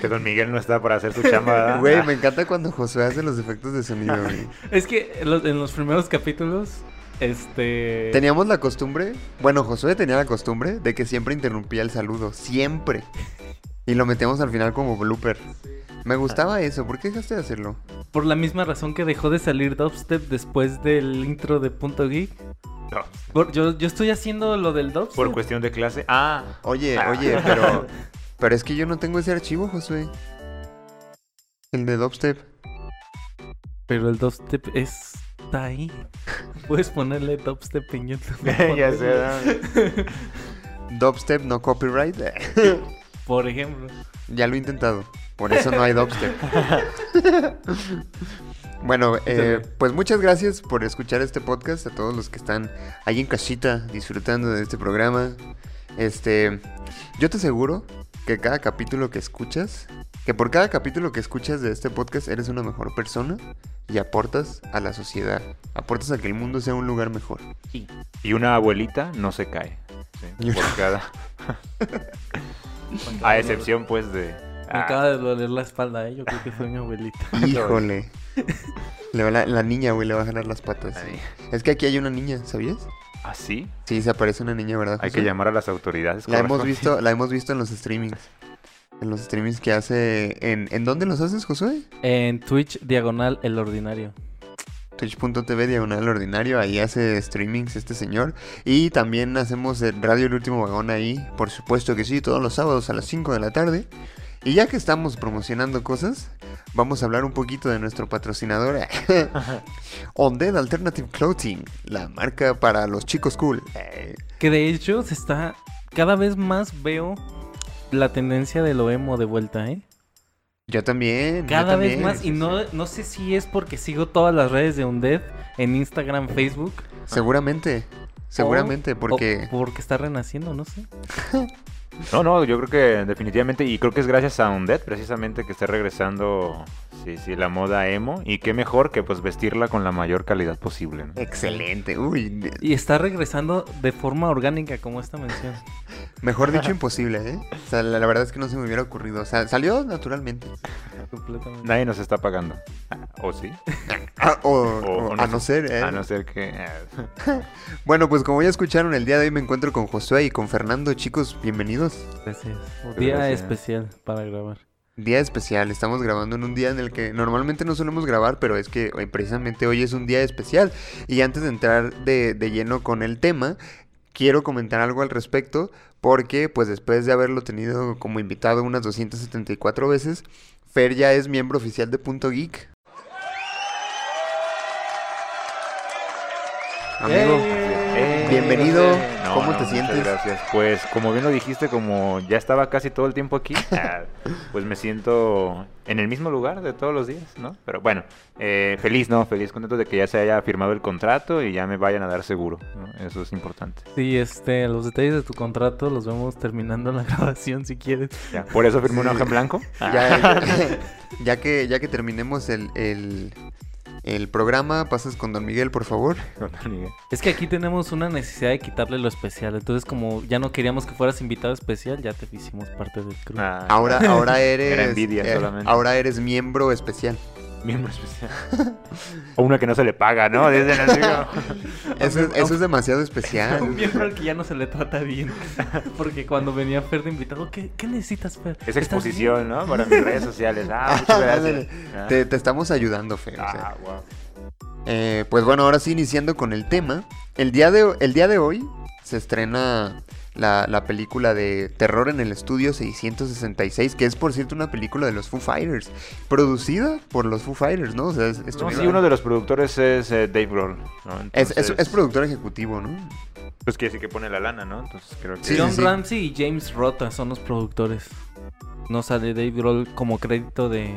Que Don Miguel no está para hacer su chamba. Güey, me encanta cuando Josué hace los efectos de sonido, güey. Es que en los, en los primeros capítulos, este... Teníamos la costumbre, bueno, Josué tenía la costumbre de que siempre interrumpía el saludo, siempre. Y lo metíamos al final como blooper. Me gustaba eso, ¿por qué dejaste de hacerlo? Por la misma razón que dejó de salir Dubstep después del intro de Punto Geek. No, Por- yo, yo estoy haciendo lo del Dubstep. por cuestión de clase. Ah, Oye, Ah. oye, pero. Pero es que yo no tengo ese archivo, Josué. El de dubstep. Pero el Dubstep está ahí. Puedes ponerle Dubstep en YouTube. ya sé. Dubstep no copyright. Por ejemplo. ya lo he intentado. Por eso no hay dubstep. bueno, eh, pues muchas gracias por escuchar este podcast. A todos los que están ahí en casita disfrutando de este programa. Este. Yo te aseguro que cada capítulo que escuchas. Que por cada capítulo que escuchas de este podcast eres una mejor persona. Y aportas a la sociedad. Aportas a que el mundo sea un lugar mejor. Y una abuelita no se cae. sí, Y por cada. A excepción, pues, de. Me Ah, acaba de doler la espalda, ¿eh? Yo creo que fue mi abuelita. Híjole. La, la niña, güey, le va a jalar las patas. Ay. Es que aquí hay una niña, ¿sabías? ¿Ah, sí? Sí, se aparece una niña, ¿verdad? Hay que llamar a las autoridades. La hemos visto, la hemos visto en los streamings. En los streamings que hace. ¿En, ¿en dónde los haces, Josué? En Twitch, diagonal, el ordinario. Twitch.tv diagonal ordinario, ahí hace streamings este señor. Y también hacemos el Radio El Último Vagón ahí, por supuesto que sí, todos los sábados a las 5 de la tarde. Y ya que estamos promocionando cosas, vamos a hablar un poquito de nuestro patrocinador, On Dead Alternative Clothing, la marca para los chicos cool. Que de hecho se está. Cada vez más veo la tendencia de lo emo de vuelta, ¿eh? Yo también. yo Cada vez también. más. Y no, no sé si es porque sigo todas las redes de Undead en Instagram, Facebook. Seguramente, seguramente, o- porque... o porque está renaciendo, no sé. No, no, yo creo que definitivamente, y creo que es gracias a Undead precisamente que está regresando, sí, sí, la moda emo, y qué mejor que pues vestirla con la mayor calidad posible, ¿no? Excelente, uy, Y está regresando de forma orgánica, como esta mención. mejor dicho imposible, ¿eh? O sea, la, la verdad es que no se me hubiera ocurrido, o sea, salió naturalmente. Completamente. Nadie nos está pagando. Ah, ¿O sí? Ah, o, O- o o no a no ser, ¿eh? A no ser que... ah, Bueno, pues como ya escucharon, el día de hoy me encuentro con Josué y con Fernando. Chicos, bienvenidos. Gracias. Día gracias. especial para grabar. Día especial, estamos grabando en un día en el que normalmente no solemos grabar, pero es que hoy, precisamente hoy es un día especial. Y antes de entrar de, de lleno con el tema, quiero comentar algo al respecto, porque pues después de haberlo tenido como invitado unas 274 veces, Fer ya es miembro oficial de Punto Geek. Amigo, eh, bienvenido. no, ¿Cómo no, te sientes? Gracias. Pues como bien lo dijiste, como ya estaba casi todo el tiempo aquí, ah, pues me siento en el mismo lugar de todos los días, ¿no? Pero bueno, eh, feliz, ¿no? Feliz, contento de que ya se haya firmado el contrato y ya me vayan a dar seguro, ¿no? Eso es importante. Sí, este, los detalles de tu contrato los vemos terminando la grabación si quieres. Ya, por eso firmé una hoja en blanco. Ah, Ya, ya que, ya que terminemos el, el, el programa, pasas con Don Miguel, por favor. con Don Miguel. Es que aquí tenemos una necesidad de quitarle lo especial. Entonces, como ya no queríamos que fueras invitado especial, ya te hicimos parte del crew. Ah, Ahora, ahora eres. Era envidia eh, solamente. ahora eres miembro especial. Miembro especial. o una que no se le paga, ¿no? Desde el Eso, es- eso es demasiado Un especial. miembro al que ya no se le trata bien. Porque cuando venía Fer de invitado, ¿qué, qué necesitas, Fer? Es ¿Estás exposición, ¿no? Para mis redes sociales. Ah, muchas gracias. Ah. Te, te estamos ayudando, Fer. o sea. Ah, wow. Eh, pues bueno, ahora sí, iniciando con el tema. El día de, el día de hoy se estrena la, la película de Terror en el Estudio 666, que es por cierto una película de los Foo Fighters, producida por los Foo Fighters, ¿no? O sea, es, No, sí, uno de los productores es eh, Dave Grohl. ¿no? es, es- productor ejecutivo, ¿no? Pues quiere decir que pone la lana, ¿no? Entonces creo que... Sí, John sí, sí. Ramsey y James Rota son los productores. No sale Dave Grohl como crédito de,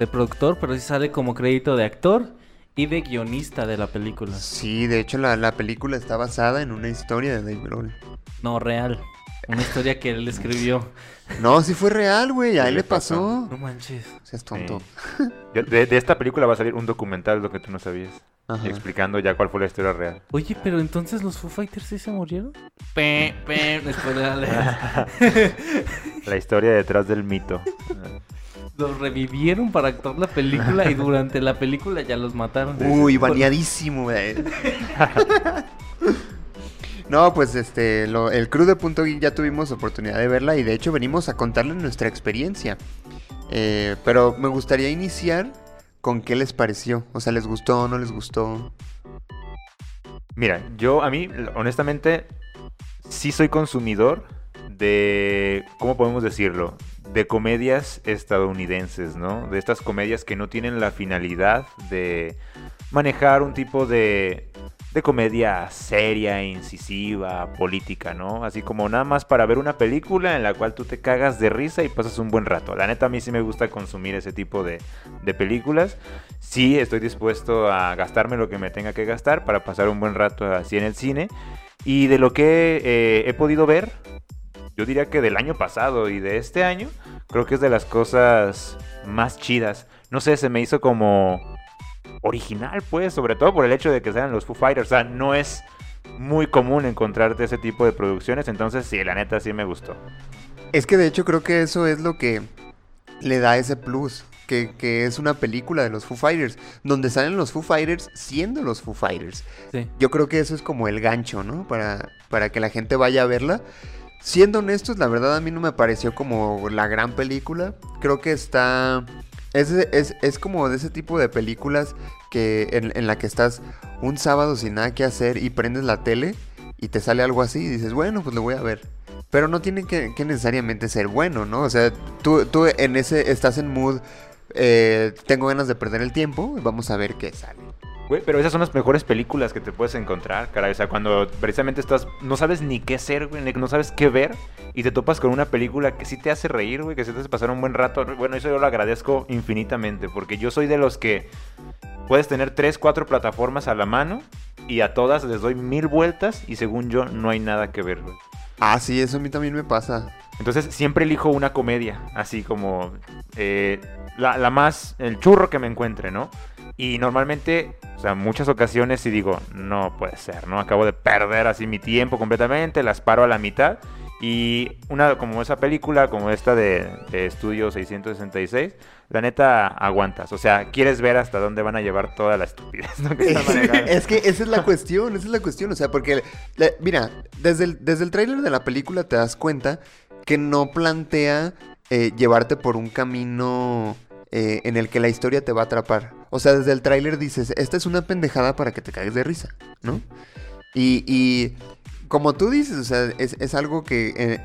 de productor, pero sí sale como crédito de actor y de guionista de la película. Sí, de hecho la, la película está basada en una historia de Dave Grohl. No, real. Una historia que él escribió. No, sí fue real, güey, a él le pasó. No manches. O sea, es tonto. Sí. Yo- De, de esta película va a salir un documental, lo que tú no sabías. Ajá. Explicando ya cuál fue la historia real. Oye, pero entonces los Foo Fighters sí se murieron? Pe, pe, después de la- La historia detrás del mito. Los revivieron para actuar la película y durante la película ya los mataron. Uy, baneadísimo, güey. No, pues este, lo- el crew de Punto Geek ya tuvimos oportunidad de verla y de hecho venimos a contarles nuestra experiencia. Eh, pero me gustaría iniciar con qué les pareció. O sea, ¿les gustó o no les gustó? Mira, yo a mí, honestamente, sí soy consumidor de, ¿cómo podemos decirlo? De comedias estadounidenses, ¿no? De estas comedias que no tienen la finalidad de manejar un tipo de, de comedia seria, incisiva, política, ¿no? Así como nada más para ver una película en la cual tú te cagas de risa y pasas un buen rato. La neta a mí sí me gusta consumir ese tipo de, de películas. Sí estoy dispuesto a gastarme lo que me tenga que gastar para pasar un buen rato así en el cine. Y de lo que eh, he podido ver, yo diría que del año pasado y de este año, creo que es de las cosas más chidas. No sé, se me hizo como original, pues, sobre todo por el hecho de que sean los Foo Fighters. O sea, no es muy común encontrarte ese tipo de producciones, entonces sí, la neta sí me gustó. Es que de hecho creo que eso es lo que le da ese plus. Que, que es una película de los Foo Fighters, donde salen los Foo Fighters siendo los Foo Fighters. Sí. Yo creo que eso es como el gancho, ¿no? Para, para que la gente vaya a verla. Siendo honestos, la verdad a mí no me pareció como la gran película. Creo que está... Es, es, es como de ese tipo de películas que en, la que estás un sábado sin nada que hacer y prendes la tele y te sale algo así y dices, bueno, pues lo voy a ver. Pero no tiene que, que necesariamente ser bueno, ¿no? O sea, tú, tú en ese estás en mood, eh, tengo ganas de perder el tiempo, vamos a ver qué sale. Güey, pero esas son las mejores películas que te puedes encontrar, caray. O sea, cuando precisamente estás, no sabes ni qué hacer, güey, no sabes qué ver, y te topas con una película que sí te hace reír, güey, que sí te hace pasar un buen rato. Bueno, eso yo lo agradezco infinitamente, porque yo soy de los que puedes tener tres, cuatro plataformas a la mano, y a todas les doy mil vueltas, y según yo, no hay nada que ver, güey. Ah, sí, eso a mí también me pasa. Entonces siempre elijo una comedia, así como eh, la, la más, el churro que me encuentre, ¿no? Y normalmente, o sea, muchas ocasiones sí digo, no puede ser, ¿no? Acabo de perder así mi tiempo completamente, las paro a la mitad. Y una como esa película, como esta de, de Estudio 666, la neta aguantas. O sea, quieres ver hasta dónde van a llevar toda la estupidez ¿no? es que esa es la cuestión, esa es la cuestión. O sea, porque, mira, desde el, desde el tráiler de la película te das cuenta que no plantea eh, llevarte por un camino eh, en el que la historia te va a atrapar. O sea, desde el tráiler dices, esta es una pendejada para que te cagues de risa, ¿no? Y, y como tú dices, o sea, es, algo que, eh,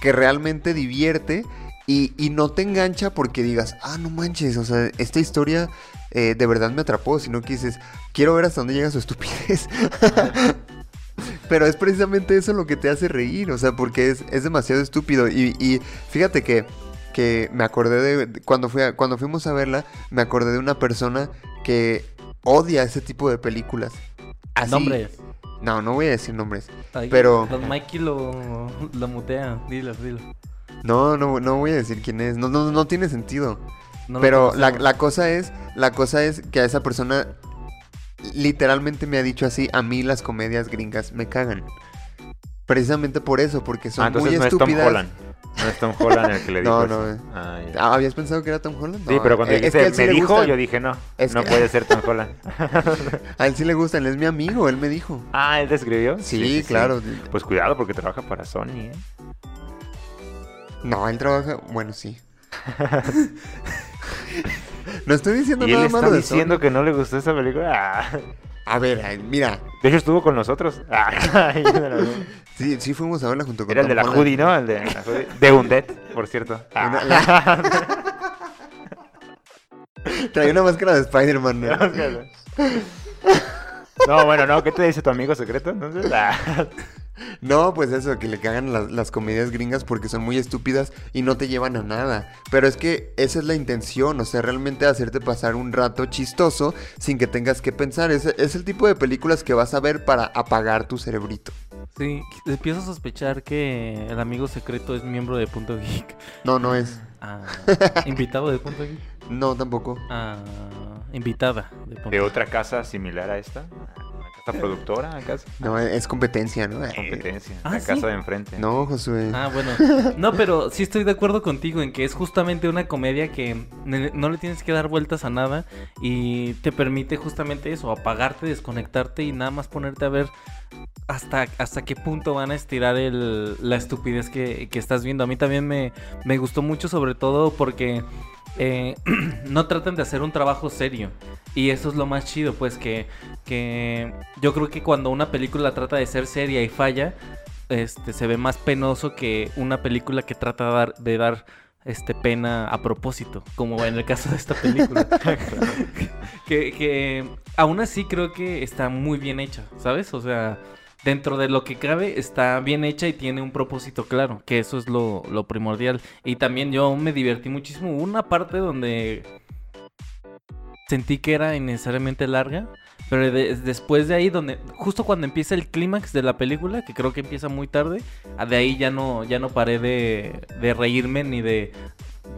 que realmente divierte y, y no te engancha porque digas, ah, no manches, o sea, esta historia eh, de verdad me atrapó, sino que dices, quiero ver hasta dónde llega su estupidez. Pero es precisamente eso lo que te hace reír, o sea, porque es, es demasiado estúpido. Y, y fíjate que, que me acordé de, cuando, fui a- cuando fuimos a verla, me acordé de una persona que odia ese tipo de películas. Así- Nombres. No, no voy a decir nombres. Ay, Pero- Don Mikey lo, lo mutea. Dilo, dilo. No, no, no voy a decir quién es. No, no, no tiene sentido. No Pero la, la cosa es, la cosa es que a esa persona literalmente me ha dicho así, a mí las comedias gringas me cagan. Precisamente por eso, porque son Ah, muy no es Tom estúpidas. Holland. No es Tom Holland el que le dijo No, eso. no, eh. Ah, ya. Ah, ¿Habías pensado que era Tom Holland? Sí, pero cuando eh, dijiste, me dijo, yo dije, no, Es no que- puede ser Tom Holland. A él sí le gustan, él es mi amigo, él me dijo. ah, ¿él te escribió? Sí, claro. Pues cuidado porque trabaja para Sony, ¿eh? No, él trabaja, bueno, sí. no estoy diciendo Y él nada está malo de diciendo Sony. que no le gustó esa película. Ah. A ver, mira, De hecho, estuvo con nosotros. Ah, sí, sí fuimos a verla junto con Era el de la Holland. hoodie, ¿no? El de la hoodie. De Undead, por cierto. Una- la- Traía una máscara de Spider-Man. ¿no? No, bueno, no. ¿Qué te dice tu amigo secreto? Entonces, ah. No, pues eso, que le cagan las, las comedias gringas porque son muy estúpidas y no te llevan a nada. Pero es que esa es la intención, o sea, realmente hacerte pasar un rato chistoso sin que tengas que pensar. Es, es el tipo de películas que vas a ver para apagar tu cerebrito. Sí, empiezo a sospechar que el amigo secreto es miembro de Punto Geek. No, no es. Ah, invitado de Punto Geek. No, tampoco. Ah, invitada de Punto De otra casa similar a esta. Casa productora, acaso. No, es competencia, ¿no? Competencia. Ah, la ¿sí? casa de enfrente. No, Josué. Ah, bueno. No, pero sí estoy de acuerdo contigo en que es justamente una comedia que no le tienes que dar vueltas a nada y te permite justamente eso, apagarte, desconectarte y nada más ponerte a ver hasta, hasta qué punto van a estirar el, la estupidez que, que estás viendo. A mí también me, me gustó mucho, sobre todo porque eh, no tratan de hacer un trabajo serio. Y eso es lo más chido, pues que, que yo creo que cuando una película trata de ser seria y falla, este, se ve más penoso que una película que trata de dar, de dar este, pena a propósito, como en el caso de esta película. que, que aún así creo que está muy bien hecha, ¿sabes? O sea, dentro de lo que cabe está bien hecha y tiene un propósito claro, que eso es lo, primordial. Y también yo me divertí muchísimo. Una parte donde sentí que era innecesariamente larga. Pero de- después de ahí, donde justo cuando empieza el clímax de la película, que creo que empieza muy tarde, de ahí ya no, ya no paré de reírme ni de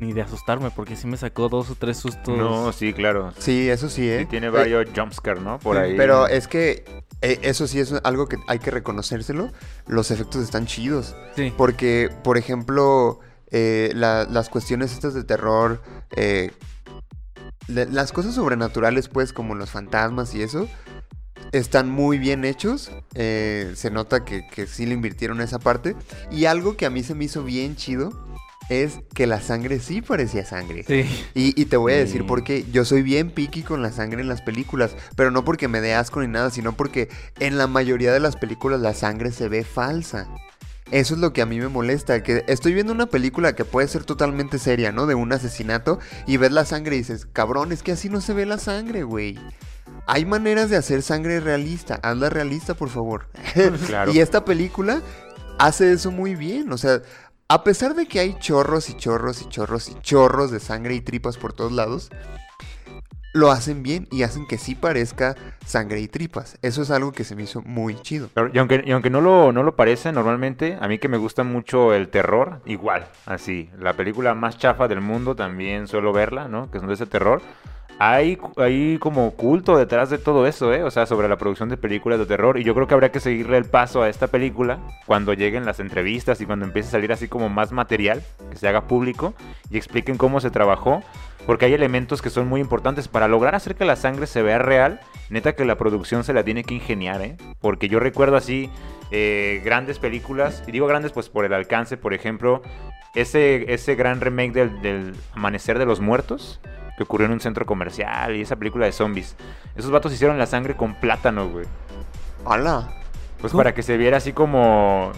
ni de asustarme, porque sí me sacó dos o tres sustos. No, sí, claro. Sí, eso sí, ¿eh? Sí, tiene Eh, varios jumpscare, ¿no? Por ahí. Pero es que eh, eso sí es algo que hay que reconocérselo. Los efectos están chidos. Sí. Porque, por ejemplo, eh, la- las cuestiones estas de terror, eh, las cosas sobrenaturales, pues, como los fantasmas y eso, están muy bien hechos. Eh, se nota que, que sí le invirtieron esa parte. Y algo que a mí se me hizo bien chido es que la sangre sí parecía sangre. Sí. Y, y te voy a decir Sí. por qué. Yo soy bien picky con la sangre en las películas, pero no porque me dé asco ni nada, sino porque en la mayoría de las películas la sangre se ve falsa. Eso es lo que a mí me molesta, que estoy viendo una película que puede ser totalmente seria, ¿no? De un asesinato y ves la sangre y dices, cabrón, es que así no se ve la sangre, güey. Hay maneras de hacer sangre realista, hazla realista, por favor. Claro. Y esta película hace eso muy bien. O sea, a pesar de que hay chorros y chorros y chorros y chorros de sangre y tripas por todos lados, lo hacen bien y hacen que sí parezca sangre y tripas. Eso es algo que se me hizo muy chido. Y aunque, no, lo, no parece normalmente, a mí que me gusta mucho el terror, igual, así. La película más chafa del mundo también suelo verla, ¿no? Que son de ese terror. Hay, hay como culto detrás de todo eso, ¿eh? O sea, sobre la producción de películas de terror. Y yo creo que habría que seguirle el paso a esta película cuando lleguen las entrevistas y cuando empiece a salir así como más material, que se haga público y expliquen cómo se trabajó. Porque hay elementos que son muy importantes para lograr hacer que la sangre se vea real. Neta que la producción se la tiene que ingeniar, ¿eh? Porque yo recuerdo así eh, grandes películas, y digo grandes pues por el alcance, por ejemplo, ese, ese gran remake del, del Amanecer de los Muertos, que ocurrió en un centro comercial, y esa película de zombies. Esos vatos hicieron la sangre con plátano, güey. ¡Hala! Pues ¿Cómo? para que se viera así como,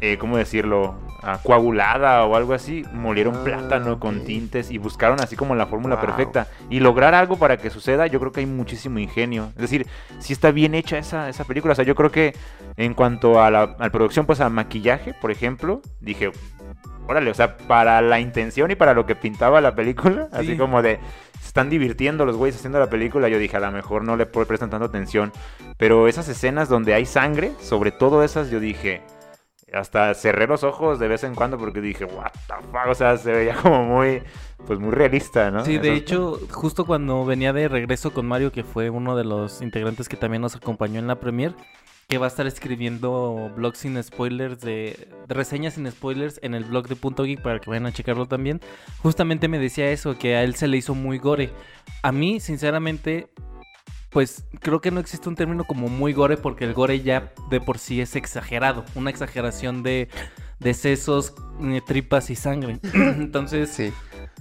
eh, ¿cómo decirlo? Ah, coagulada o algo así. Molieron Ah, plátano con tintes y buscaron así como la fórmula Wow. perfecta. Y lograr algo para que suceda, yo creo que hay muchísimo ingenio. Es decir, sí está bien hecha esa, esa película. O sea, yo creo que en cuanto a la, a la producción, pues a maquillaje, por ejemplo, dije, órale, o sea, para la intención y para lo que pintaba la película, así Sí. como de se están divirtiendo los güeyes haciendo la película, yo dije, a lo mejor no le pre- prestan tanta atención, pero esas escenas donde hay sangre, sobre todo esas, yo dije, hasta cerré los ojos de vez en cuando porque dije, what the fuck, o sea, se veía como muy, pues muy realista, ¿no? Sí, de Esos- hecho, justo cuando venía de regreso con Mario, que fue uno de los integrantes que también nos acompañó en la premier, que va a estar escribiendo blogs sin spoilers, de, de reseñas sin spoilers en el blog de Punto Geek para que vayan a checarlo también. Justamente me decía eso, que a él se le hizo muy gore. A mí, sinceramente, pues creo que no existe un término como muy gore porque el gore ya de por sí es exagerado, una exageración de, de sesos, eh, tripas y sangre. Entonces, Sí.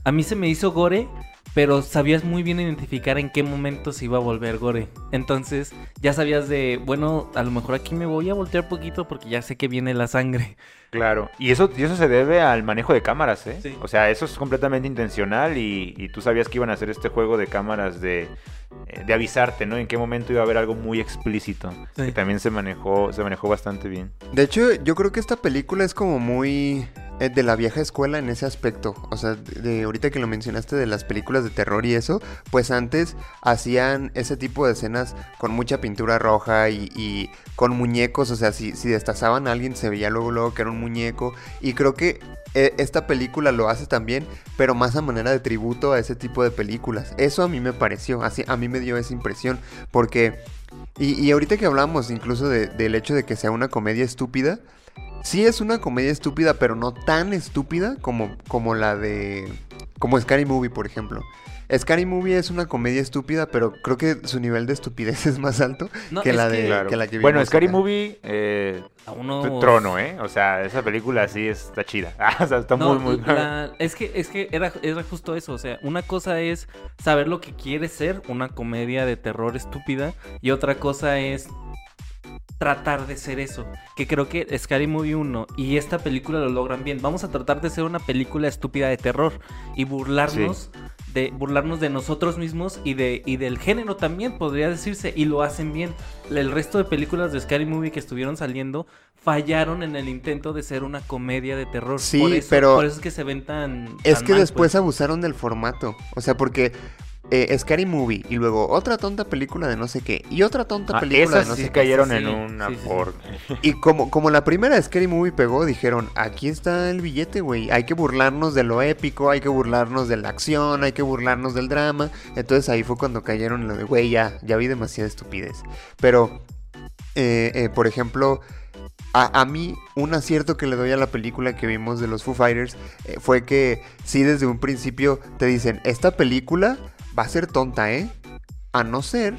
A mí se me hizo gore, pero sabías muy bien identificar en qué momento se iba a volver gore. Entonces, ya sabías de, bueno, a lo mejor aquí me voy a voltear poquito porque ya sé que viene la sangre. Claro, y eso, y eso se debe al manejo de cámaras, ¿eh? Sí. O sea, eso es completamente intencional y, y tú sabías que iban a hacer este juego de cámaras de, de avisarte, ¿no? En qué momento iba a haber algo muy explícito. Sí. Y también se manejó, se manejó bastante bien. De hecho, yo creo que esta película es como muy eh, de la vieja escuela en ese aspecto. O sea, de, de ahorita que lo mencionaste de las películas de terror y eso, pues antes hacían ese tipo de escenas con mucha pintura roja y, y con muñecos. O sea, si, si destazaban a alguien se veía luego, luego que era un muñeco. Y creo que eh, esta película lo hace también, pero más a manera de tributo a ese tipo de películas. Eso a mí me pareció, así a mí me dio esa impresión, porque... Y, y ahorita que hablamos incluso de- del hecho de que sea una comedia estúpida, sí es una comedia estúpida, pero no tan estúpida como, como la de... como Scary Movie, por ejemplo. Scary Movie es una comedia estúpida, pero creo que su nivel de estupidez es más alto No, que, es la que- de, Claro. que la que bueno, Scary acá. Movie, eh, A uno... trono, ¿eh? O sea, esa película sí está chida. Ah, o sea, está No, muy, muy... la- es que, es que era, era justo eso. O sea, una cosa es saber lo que quiere ser una comedia de terror estúpida. Y otra cosa es tratar de ser eso. Que creo que Scary Movie 1 y esta película lo logran bien. Vamos a tratar de ser una película estúpida de terror. Y burlarnos. De burlarnos de nosotros mismos y de y del género también podría decirse y lo hacen bien. El resto de películas de Scary Movie que estuvieron saliendo fallaron en el intento de ser una comedia de terror. Sí, por eso, pero- por eso es que se ven tan. Es tan que mal, después pues. abusaron del formato. O sea, porque eh, Scary Movie y luego otra tonta película de no sé qué y otra tonta Ah, película esas de no sí sé qué. cayeron Sí, en sí, una sí, sí. por... Y como, como la primera de Scary Movie pegó, dijeron, aquí está el billete, güey. Hay que burlarnos de lo épico, hay que burlarnos de la acción, hay que burlarnos del drama. Entonces ahí fue cuando cayeron en lo de, güey, ya, ya vi demasiada estupidez. Pero, eh, eh, por ejemplo, a, a mí un acierto que le doy a la película que vimos de los Foo Fighters eh, fue que sí desde un principio te dicen, esta película va a ser tonta, ¿eh? A no ser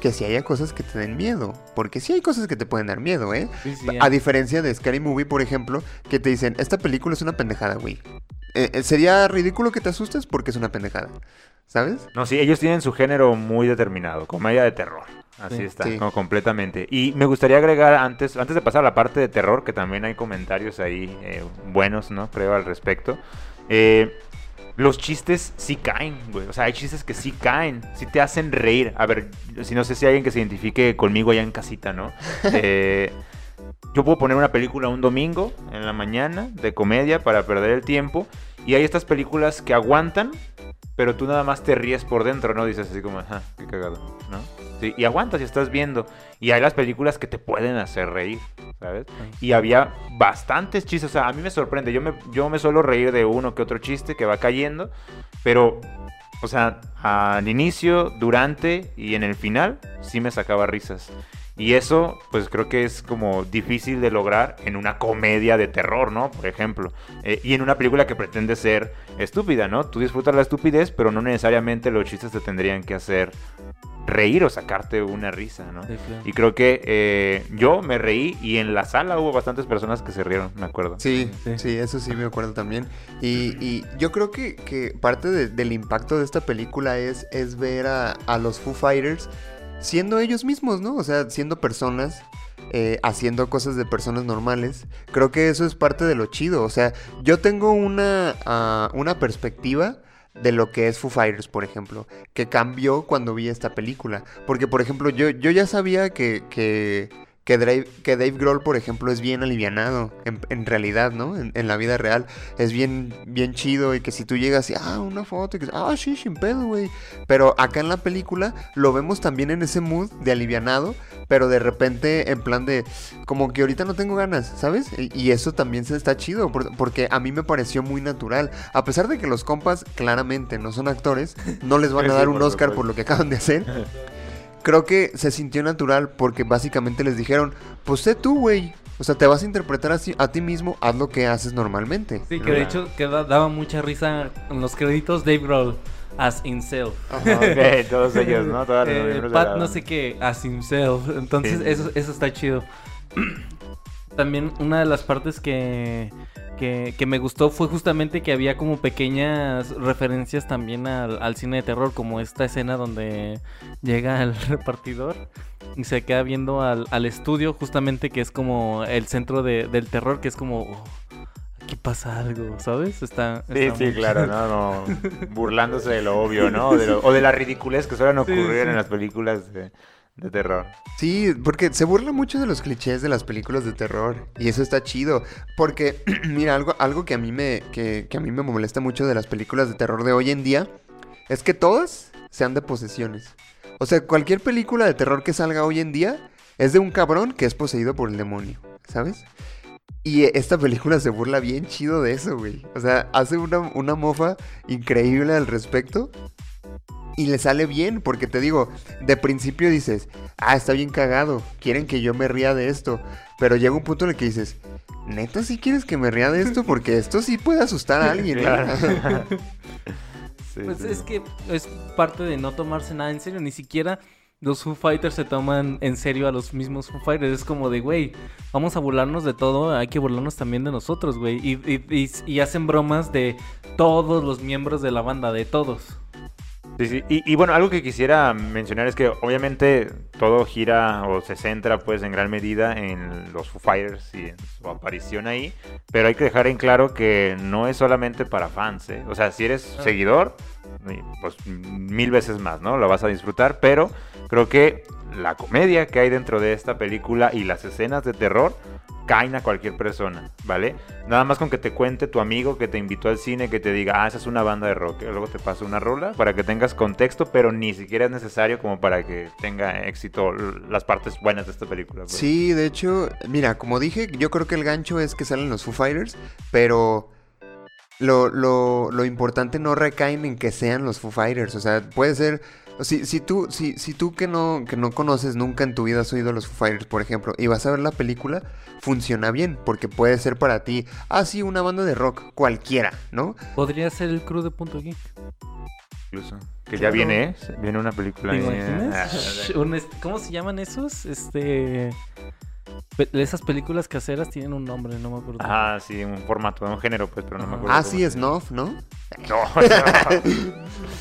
que si haya cosas que te den miedo. Porque sí hay cosas que te pueden dar miedo, ¿eh? Sí, sí, A diferencia de Scary Movie, por ejemplo, que te dicen, esta película es una pendejada, güey. Eh, eh, sería ridículo que te asustes porque es una pendejada. ¿Sabes? No, sí, ellos tienen su género muy determinado, comedia de terror. Así Sí. está, Sí. como completamente. Y me gustaría agregar antes, antes de pasar a la parte de terror, que también hay comentarios ahí eh, buenos, ¿no? Creo al respecto. Eh, los chistes sí caen, güey. O sea, hay chistes que sí caen, sí te hacen reír. A ver, si no sé si hay alguien que se identifique conmigo allá en casita, ¿no? Eh, yo puedo poner una película un domingo en la mañana de comedia para perder el tiempo. Y hay estas películas que aguantan, pero tú nada más te ríes por dentro, ¿no? Dices así como, ajá, qué cagado, ¿no? Y aguantas y estás viendo. Y hay las películas que te pueden hacer reír, ¿sabes? Y había bastantes chistes, o sea, a mí me sorprende. Yo me, yo me suelo reír de uno que otro chiste que va cayendo, pero, o sea, al inicio, durante y en el final, sí me sacaba risas. Y eso, pues creo que es como difícil de lograr en una comedia de terror, ¿no? Por ejemplo. Eh, y en una película que pretende ser estúpida, ¿no? Tú disfrutas la estupidez, pero no necesariamente los chistes te tendrían que hacer reír o sacarte una risa, ¿no? Sí, claro. Y creo que eh, yo me reí y en la sala hubo bastantes personas que se rieron, me acuerdo. Sí, Sí. sí, eso sí me acuerdo también. Y, y yo creo que, que parte de- del impacto de esta película es, es ver a, a los Foo Fighters siendo ellos mismos, ¿no? O sea, siendo personas. eh, haciendo cosas de personas normales. Creo que eso es parte de lo chido. O sea, yo tengo una, ah, una perspectiva de lo que es Foo Fighters, por ejemplo, que cambió cuando vi esta película. Porque, por ejemplo, yo, yo ya sabía que, que, que, Dave, que Dave Grohl, por ejemplo, es bien alivianado, en, en realidad, ¿no? En, en la vida real. Es bien, bien chido y que si tú llegas y, ah, una foto, y que, ah, sí, sin pedo, güey. Pero acá en la película lo vemos también en ese mood de alivianado, pero de repente en plan de, como que ahorita no tengo ganas, ¿sabes? Y, y eso también se está chido, por- porque a mí me pareció muy natural. A pesar de que los compas claramente no son actores, no les van a dar un Oscar por lo que acaban de hacer. Creo que se sintió natural porque básicamente les dijeron, pues sé tú, güey. O sea, te vas a interpretar así a ti mismo, haz lo que haces normalmente. Sí, que de hecho que da- daba mucha risa en los créditos Dave Grohl as himself. Ok, todos ellos, ¿no? Todos los Eh, Pat no sé qué as himself. Entonces Sí. eso, eso está chido. También una de las partes que, que, que me gustó fue justamente que había como pequeñas referencias también al, al cine de terror, como esta escena donde llega el repartidor y se queda viendo al, al estudio, justamente que es como el centro de- del terror, que es como, "Oh, aquí pasa algo, ¿sabes? Está, Sí, está sí, muy claro, no, no, burlándose de lo obvio, ¿no? O de, lo- o de la ridiculez que suelen Sí, ocurrir sí. en las películas de, de terror. Sí, porque se burla mucho de los clichés de las películas de terror. Y eso está chido. Porque, mira, algo, algo que, a mí me, que, a mí me molesta mucho de las películas de terror de hoy en día es que todas sean de posesiones. O sea, cualquier película de terror que salga hoy en día es de un cabrón que es poseído por el demonio, ¿sabes? Y esta película se burla bien chido de eso, güey. O sea, hace una, una mofa increíble al respecto. Y le sale bien, porque te digo, de principio dices, ah, está bien cagado, quieren que yo me ría de esto. Pero llega un punto en el que dices, neta, sí quieres que me ría de esto, porque esto sí puede asustar a alguien, ¿eh?". Sí, Pues sí. es que es parte de no tomarse nada en serio, ni siquiera los Foo Fighters se toman en serio a los mismos Foo Fighters. Es como de, güey, vamos a burlarnos de todo, hay que burlarnos también de nosotros, güey. Y, y- y- y hacen bromas de todos los miembros de la banda, de todos. Sí, sí. Y, y bueno, algo que quisiera mencionar es que obviamente todo gira o se centra pues en gran medida en los Foo Fighters y en su aparición ahí, pero hay que dejar en claro que no es solamente para fans, ¿eh? O sea, si eres Ah. seguidor, pues mil veces más, ¿no? Lo vas a disfrutar, pero creo que la comedia que hay dentro de esta película y las escenas de terror caen a cualquier persona, ¿vale? Nada más con que te cuente tu amigo que te invitó al cine, que te diga, ah, esa es una banda de rock, luego te pasa una rola para que tengas contexto, pero ni siquiera es necesario como para que tenga éxito las partes buenas de esta película. pues. Sí, de hecho, mira, como dije, yo creo que el gancho es que salen los Foo Fighters, pero lo, lo, lo importante no recae en que sean los Foo Fighters. O sea, puede ser. Si, si tú, si, si tú que no, que no conoces nunca en tu vida has oído los Foo Fighters, por ejemplo, y vas a ver la película, funciona bien, porque puede ser para ti, ah, sí, una banda de rock, cualquiera, ¿no? Podría ser el crew de Punto Geek. Incluso. Que ya viene, ¿eh? Viene una película. ¿Te ahí, imaginas? ah, ¿Cómo se llaman esos? Este. Esas películas caseras tienen un nombre, no me acuerdo. Ah, sí, un formato, un género, pues, pero no me Ajá. acuerdo. Ah, sí, Snuff, ¿no? No, no.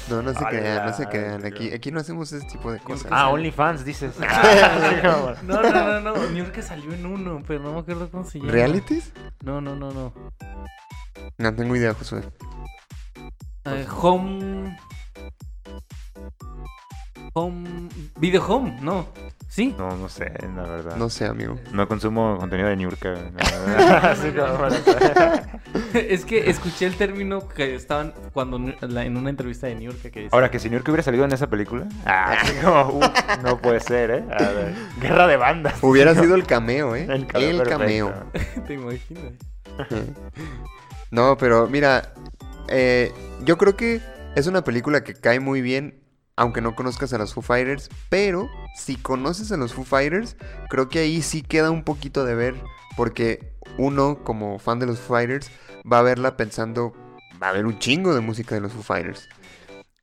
No, no se crean, no se crean. Aquí, aquí no hacemos ese tipo de cosas. Ah, OnlyFans, dices. Ah, No, no, no, no. New York salió en uno, pero no me acuerdo cómo se llama. ¿Realities? No, no, no, no. No tengo idea, Josué. Eh, home. Home. Video Home, no. Sí. No, no sé, la verdad. No sé, amigo. No consumo contenido de Niurka. Es que escuché el término que estaban cuando en una entrevista de New York que. Ahora, que si Niurka hubiera salido en esa película. Ah, como, uh, no puede ser, ¿eh? A ver, guerra de bandas. Hubiera sido el cameo, ¿eh? El cameo El perfecto. cameo. ¿Te imaginas? No, pero mira, eh, yo creo que es una película que cae muy bien, aunque no conozcas a los Foo Fighters, pero si conoces a los Foo Fighters, creo que ahí sí queda un poquito de ver, porque uno, como fan de los Foo Fighters, va a verla pensando, va a haber un chingo de música de los Foo Fighters.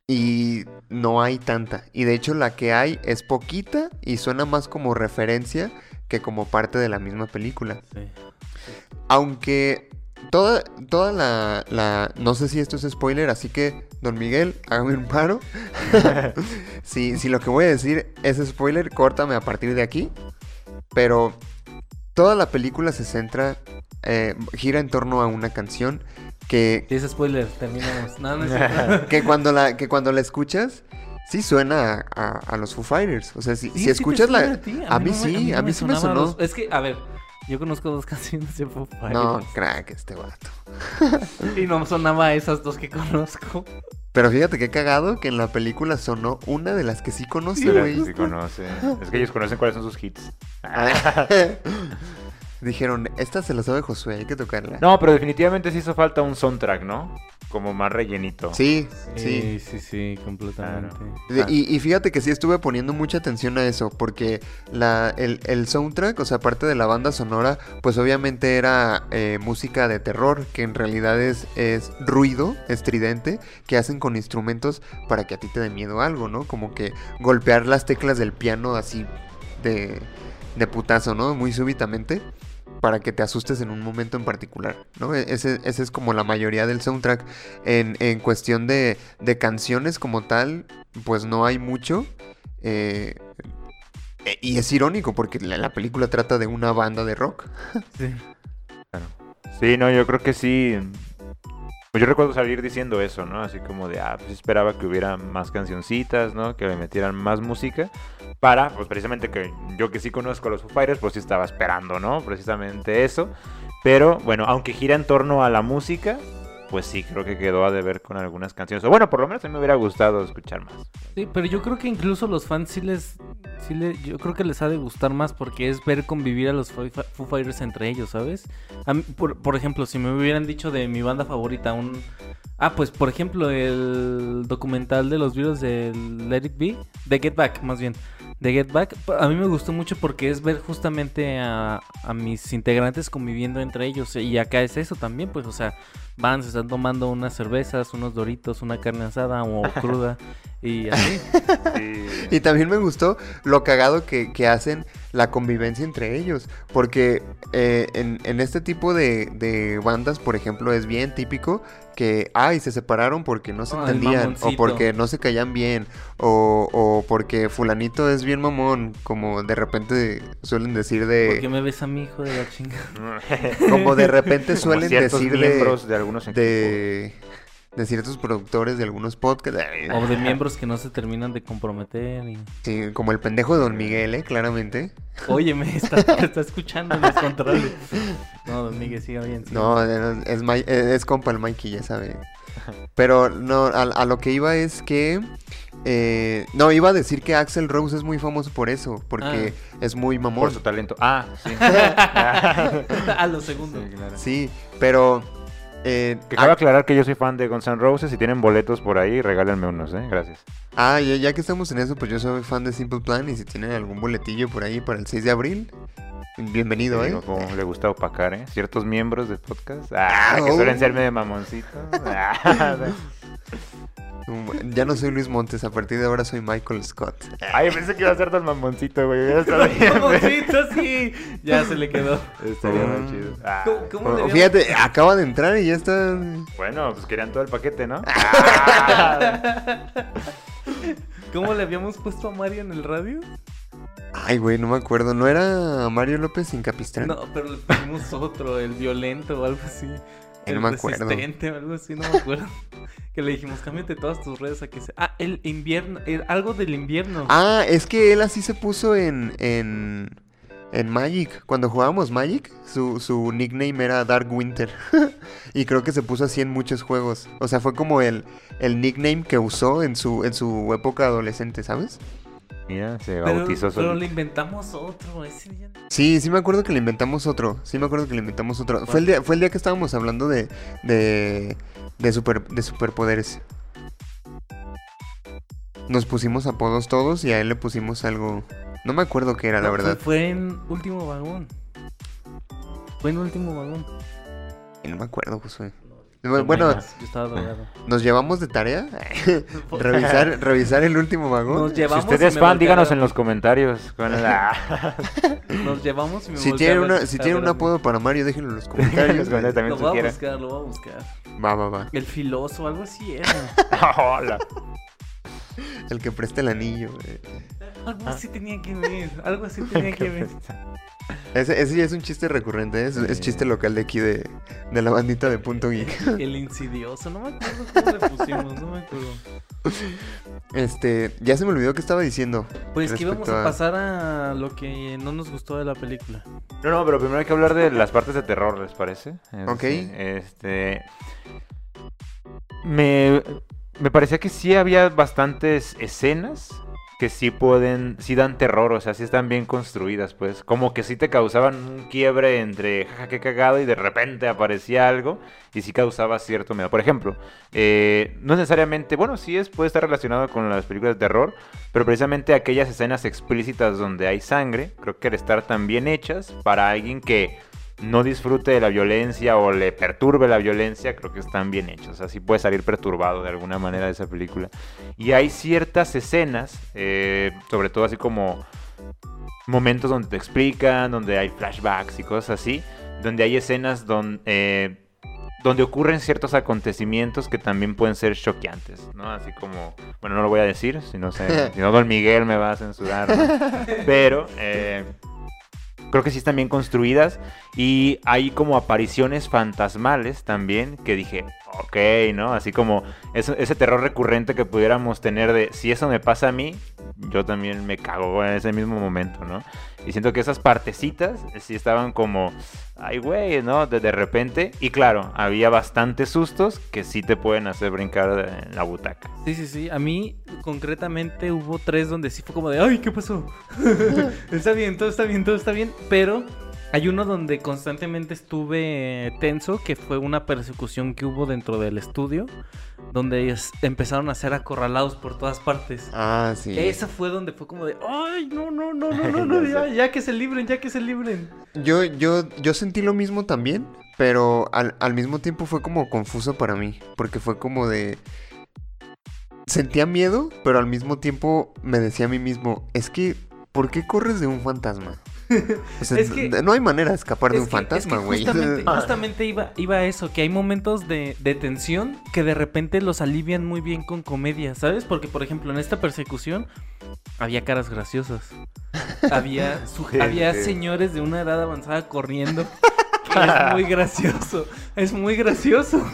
Y no hay tanta. Y de hecho la que hay es poquita y suena más como referencia que como parte de la misma película. Sí. Aunque toda, toda la, la- No sé si esto es spoiler, así que, don Miguel, hágame un paro. si, si lo que voy a decir es spoiler, córtame a partir de aquí. Pero toda la película se centra, eh, gira en torno a una canción que, Sí, es spoiler, terminamos. No, no es que, cuando, la, que cuando la escuchas, sí suena a, a- a los Foo Fighters. O sea, si, Sí, si sí escuchas la... suena ti, A mí no me- sí, no a mí sí me sonó. los- Es que, a ver, yo conozco dos canciones de Foo Fighters. No, crack, este vato. Y no sonaba esas dos que conozco. Pero fíjate qué cagado que en la película sonó una de las que sí conoce, Sí, güey. sí conoce. Es que ellos conocen cuáles son sus hits. Dijeron, esta se la sabe Josué, hay que tocarla. No, pero definitivamente sí hizo falta un soundtrack, ¿no? Como más rellenito. Sí, sí. Sí, sí, sí, completamente. De- Ah. Y, y fíjate que sí estuve poniendo mucha atención a eso, porque la, el, el soundtrack, o sea, aparte de la banda sonora, pues obviamente era eh, música de terror, que en realidad es, es ruido estridente que hacen con instrumentos para que a ti te dé miedo algo, ¿no? Como que golpear las teclas del piano así de, de putazo, ¿no? Muy súbitamente. Para que te asustes en un momento en particular, ¿no? E- Ese, ese es como la mayoría del soundtrack. En, en cuestión de, de canciones como tal, pues no hay mucho. eh, e- y es irónico porque la, la película trata de una banda de rock. Sí. Sí, no, yo creo que sí. Pues yo recuerdo salir diciendo eso, ¿no? Así como de, ah, pues esperaba que hubiera más cancioncitas, ¿no? Que le metieran más música. Para, pues precisamente que yo que sí conozco a los Foo Fighters, pues sí estaba esperando, ¿no? Precisamente eso. Pero bueno, aunque gira en torno a la música, pues sí, creo que quedó a deber con algunas canciones. O bueno, por lo menos a mí me hubiera gustado escuchar más. Sí, pero yo creo que incluso los fans sí les, sí le, yo creo que les ha de gustar más porque es ver convivir a los Foo Fi- Foo Fighters entre ellos, ¿sabes? Por ejemplo, si me hubieran dicho de mi banda favorita un, ah, pues por ejemplo el documental de los virus de Let It Be, de Get Back, más bien, de Get Back, a mí me gustó mucho porque es ver justamente a, a mis integrantes conviviendo entre ellos y acá es eso también, pues, o sea, van, se están tomando unas cervezas, unos doritos, una carne asada o cruda y así. Sí. Y también me gustó lo cagado que, que hacen la convivencia entre ellos. Porque eh, en, en este tipo de, de bandas, por ejemplo, es bien típico que, ay, se separaron porque no se entendían, o porque no se caían bien, o, o porque fulanito es bien mamón, como de repente suelen decir ¿Por qué de... me ves a mi hijo de la chinga? Como de repente suelen decir de... miembros de algunos equipos. de de ciertos productores de algunos podcasts. O de miembros que no se terminan de comprometer. Y... Sí, como el pendejo de Don Miguel, ¿eh? Claramente. Oye, me está, está escuchando en los controles. No, don Miguel, siga bien. siga No, bien. es, Mi- es compa el Mikey, ya sabe. Pero no, a, a lo que iba es que... eh, no, iba a decir que Axel Rose es muy famoso por eso, porque es muy Por mamón. su talento. Ah, sí. a los segundos. Sí, claro. Sí, pero... eh, Que cabe ah, aclarar que yo soy fan de Guns N' Roses. Si tienen boletos por ahí, regálenme unos, ¿eh? Gracias. ah, ya, ya que estamos en eso, pues yo soy fan de Simple Plan y si tienen algún boletillo por ahí para el 6 de abril, bienvenido, ¿eh? cómo le gusta opacar, ¿eh? Ciertos miembros del podcast. Ah, que Oh. suelen ser medio mamoncitos. Ah, Ya no soy Luis Montes, a partir de ahora soy Michael Scott. Ay, pensé que iba a ser tan mamoncito, güey. Mamoncito, sí. Ya se le quedó. Estaría muy Mm. chido. Ah, ¿Cómo, cómo Oh, le habíamos- Fíjate, acaba de entrar y ya está... Bueno, pues querían todo el paquete, ¿no? ¿Cómo le habíamos puesto a Mario en el radio? Ay, güey, no me acuerdo. ¿No era Mario López sin Capistrán? No, pero le pusimos otro, el violento o algo así. El no me acuerdo. resistente o algo así, no me acuerdo. que le dijimos, cámbiate todas tus redes a que se... Ah, el invierno, el- algo del invierno. Ah, es que él así se puso en, en, en Magic. Cuando jugábamos Magic, su, su nickname era Dark Winter. y creo que se puso así en muchos juegos. O sea, fue como el, el nickname que usó en su, en su época adolescente, ¿sabes? Mira, se pero, bautizó pero solito. le inventamos otro. Ese. Sí, sí me acuerdo que le inventamos otro. Sí me acuerdo que le inventamos otro. Fue el día, fue el día que estábamos hablando de, de, de, super, de superpoderes. Nos pusimos apodos todos y a él le pusimos algo... No me acuerdo qué era, la verdad. Fue, fue en Último Vagón. Fue en Último Vagón. No me acuerdo, Josué. No Bueno, nos llevamos de tarea revisar, revisar el último vagón. Nos Si llevamos usted y es me fan, volteé a díganos en los comentarios. Nos llevamos y me Si volteé a tiene, ver- una, si a tiene ver un apodo para Mario, déjenlo en los En comentarios. los comentarios también Lo si voy a buscar, lo voy a buscar. va, va, va. El filoso, algo así era. Hola. El que presta el anillo. eh. Algo así tenía que ver. Algo así tenía que ver. Ese, ese ya es un chiste recurrente, ¿eh? es, es Sí. chiste local de aquí de, de la bandita de Punto Geek. El insidioso. No me acuerdo cómo le pusimos. No me acuerdo. Este, ya se me olvidó que estaba diciendo. Pues que íbamos a a- pasar a lo que no nos gustó de la película. No, no, pero primero hay que hablar de las partes de terror, ¿les parece? Es Ok. Este. Me, me parecía que sí había bastantes escenas que sí pueden, sí dan terror, o sea, sí están bien construidas, pues. Como que sí te causaban un quiebre entre jaja, qué cagado y de repente aparecía algo y sí causaba cierto miedo. Por ejemplo, eh, no necesariamente, bueno, sí es, puede estar relacionado con las películas de terror, pero precisamente aquellas escenas explícitas donde hay sangre, creo que al estar tan bien hechas para alguien que no disfrute de la violencia o le perturbe la violencia, creo que están bien hechos. Así puede salir perturbado de alguna manera de esa película. Y hay ciertas escenas, eh, sobre todo así como momentos donde te explican, donde hay flashbacks y cosas así, donde hay escenas donde, eh, donde ocurren ciertos acontecimientos que también pueden ser choqueantes, ¿no? Así como, bueno, no lo voy a decir, si no, sé, si no Don Miguel me va a censurar, ¿no? pero eh, creo que sí están bien construidas y hay como apariciones fantasmales también que dije, ok, ¿no? Así como ese, ese terror recurrente que pudiéramos tener de, si eso me pasa a mí, yo también me cago en ese mismo momento, ¿no? Y siento que esas partecitas sí estaban como, ay, güey, ¿no? De, de repente. Y claro, había bastantes sustos que sí te pueden hacer brincar en la butaca. Sí, sí, sí. A mí, concretamente, hubo tres donde sí fue como de, ay, ¿qué pasó? está bien, todo está bien, todo está bien. Pero hay uno donde constantemente estuve tenso, que fue una persecución que hubo dentro del estudio, donde ellos empezaron a ser acorralados por todas partes. Ah, sí. Esa fue donde fue como de, ay, no, no, no, no, no, no, ya, ya que se libren, ya que se libren. Yo, yo, yo sentí lo mismo también, pero al, al mismo tiempo fue como confuso para mí, porque fue como de... Sentía miedo, pero al mismo tiempo me decía a mí mismo, es que, ¿por qué corres de un fantasma? O sea, Es que- no hay manera de escapar de un que- es fantasma, que güey. Justamente, justamente iba, iba a eso, que hay momentos de, de tensión que de repente los alivian muy bien con comedia, ¿sabes? Porque, por ejemplo, en esta persecución había caras graciosas. Había, su- Sí, había sí. señores de una edad avanzada corriendo. es muy gracioso. Es muy gracioso.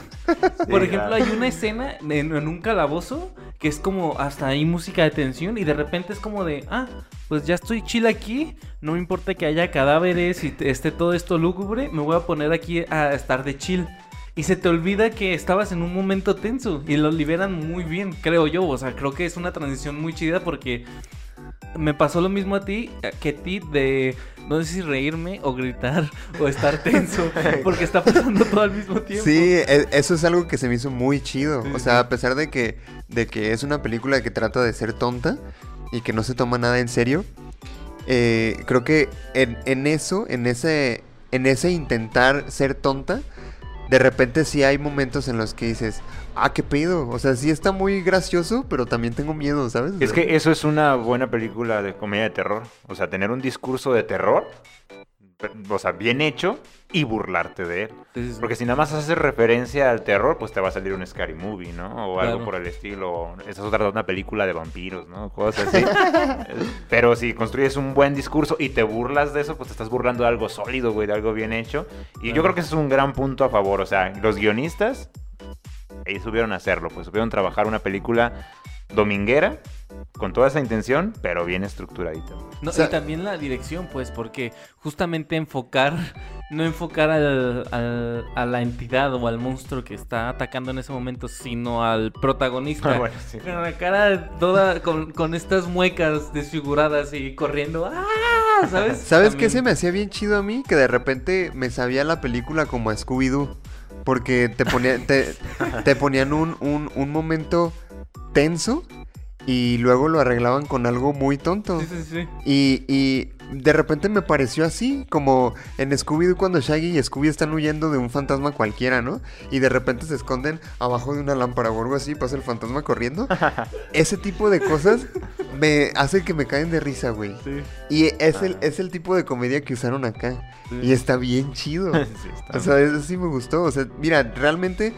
Por ejemplo, hay una escena en, en un calabozo que es como hasta ahí música de tensión y de repente es como de, ah, pues ya estoy chill aquí, no me importa que haya cadáveres y esté todo esto lúgubre, me voy a poner aquí a estar de chill. Y se te olvida que estabas en un momento tenso y lo liberan muy bien, creo yo. O sea, creo que es una transición muy chida porque me pasó lo mismo a ti eh, que a ti de no sé si reírme o gritar o estar tenso porque está pasando todo al mismo tiempo. Sí, e- eso es algo que se me hizo muy chido. Sí, o sí. sea, a pesar de que, de que es una película que trata de ser tonta y que no se toma nada en serio, eh, creo que en, en eso, en ese, en ese intentar ser tonta, de repente sí hay momentos en los que dices, ah, qué pedo. O sea, sí está muy gracioso, pero también tengo miedo, ¿sabes? Es que eso es una buena película de comedia de terror. O sea, tener un discurso de terror, o sea, bien hecho y burlarte de él. Sí, sí, sí. Porque si nada más haces referencia al terror, pues te va a salir un scary movie, ¿no? O algo por el estilo. Esa es otra una película de vampiros, ¿no? Cosas así. Pero si construyes un buen discurso y te burlas de eso, pues te estás burlando de algo sólido, güey, de algo bien hecho. Y yo creo que ese es un gran punto a favor. O sea, los guionistas, ahí supieron hacerlo, pues supieron trabajar una película dominguera con toda esa intención, pero bien estructuradita. güey. No, O sea- y también la dirección, pues, porque justamente enfocar, no enfocar al, al- a la entidad o al monstruo que está atacando en ese momento, sino al protagonista. Ah, bueno, sí. Con la cara toda, con, con estas muecas desfiguradas y corriendo. ¡Ah! ¿Sabes? ¿Sabes qué se me hacía bien chido a mí? Que de repente me sabía la película como a Scooby-Doo. Porque te, ponía, te, te ponían un, un, un momento tenso y luego lo arreglaban con algo muy tonto. Sí, sí, sí. Y, y de repente me pareció así, como en Scooby-Doo cuando Shaggy y Scooby están huyendo de un fantasma cualquiera, ¿no? Y de repente se esconden abajo de una lámpara o algo así, pasa el fantasma corriendo. Ese tipo de cosas me hace que me caen de risa, güey. Sí. Y es el, es el tipo de comedia que usaron acá. Sí. Y está bien chido. Sí, está O sea, eso sí me gustó. O sea, mira, realmente,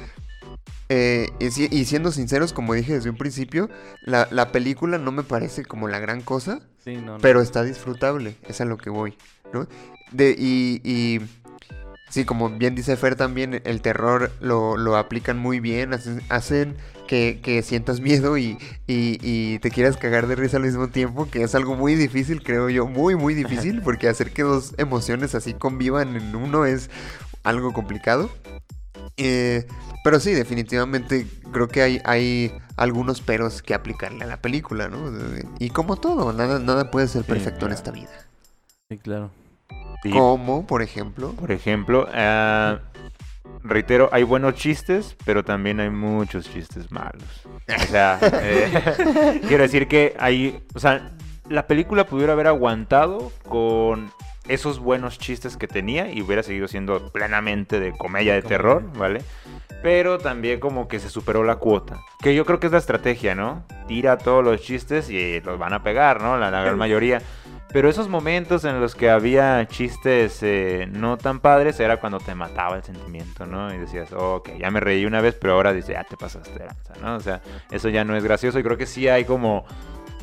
eh, y, si- y siendo sinceros, como dije desde un principio, la, la película no me parece como la gran cosa, Sí, no, no. pero está disfrutable. Es a lo que voy, ¿no? De, y, y sí, como bien dice Fer también, el terror lo, lo aplican muy bien, hacen, hacen que, que sientas miedo y, y, y te quieras cagar de risa al mismo tiempo, que es algo muy difícil, creo yo, muy, muy difícil, porque hacer que dos emociones así convivan en uno es algo complicado. Eh, pero sí, definitivamente creo que hay, hay algunos peros que aplicarle a la película, ¿no? Y como todo, nada, nada puede ser Sí, perfecto en esta vida. Sí, claro. Sí, Como, por ejemplo, Por ejemplo, ah, reitero, hay buenos chistes, pero también hay muchos chistes malos. O sea, eh, quiero decir que hay, o sea, la película pudiera haber aguantado con esos buenos chistes que tenía y hubiera seguido siendo plenamente de comedia de terror, ¿vale? Pero también como que se superó la cuota. Que yo creo que es la estrategia, ¿no? Tira todos los chistes y los van a pegar, ¿no? La, la gran mayoría. Pero esos momentos en los que había chistes eh, no tan padres era cuando te mataba el sentimiento, ¿no? Y decías, ok, ya me reí una vez, pero ahora dice, ya te pasaste, ¿no? O sea, eso ya no es gracioso y creo que sí hay como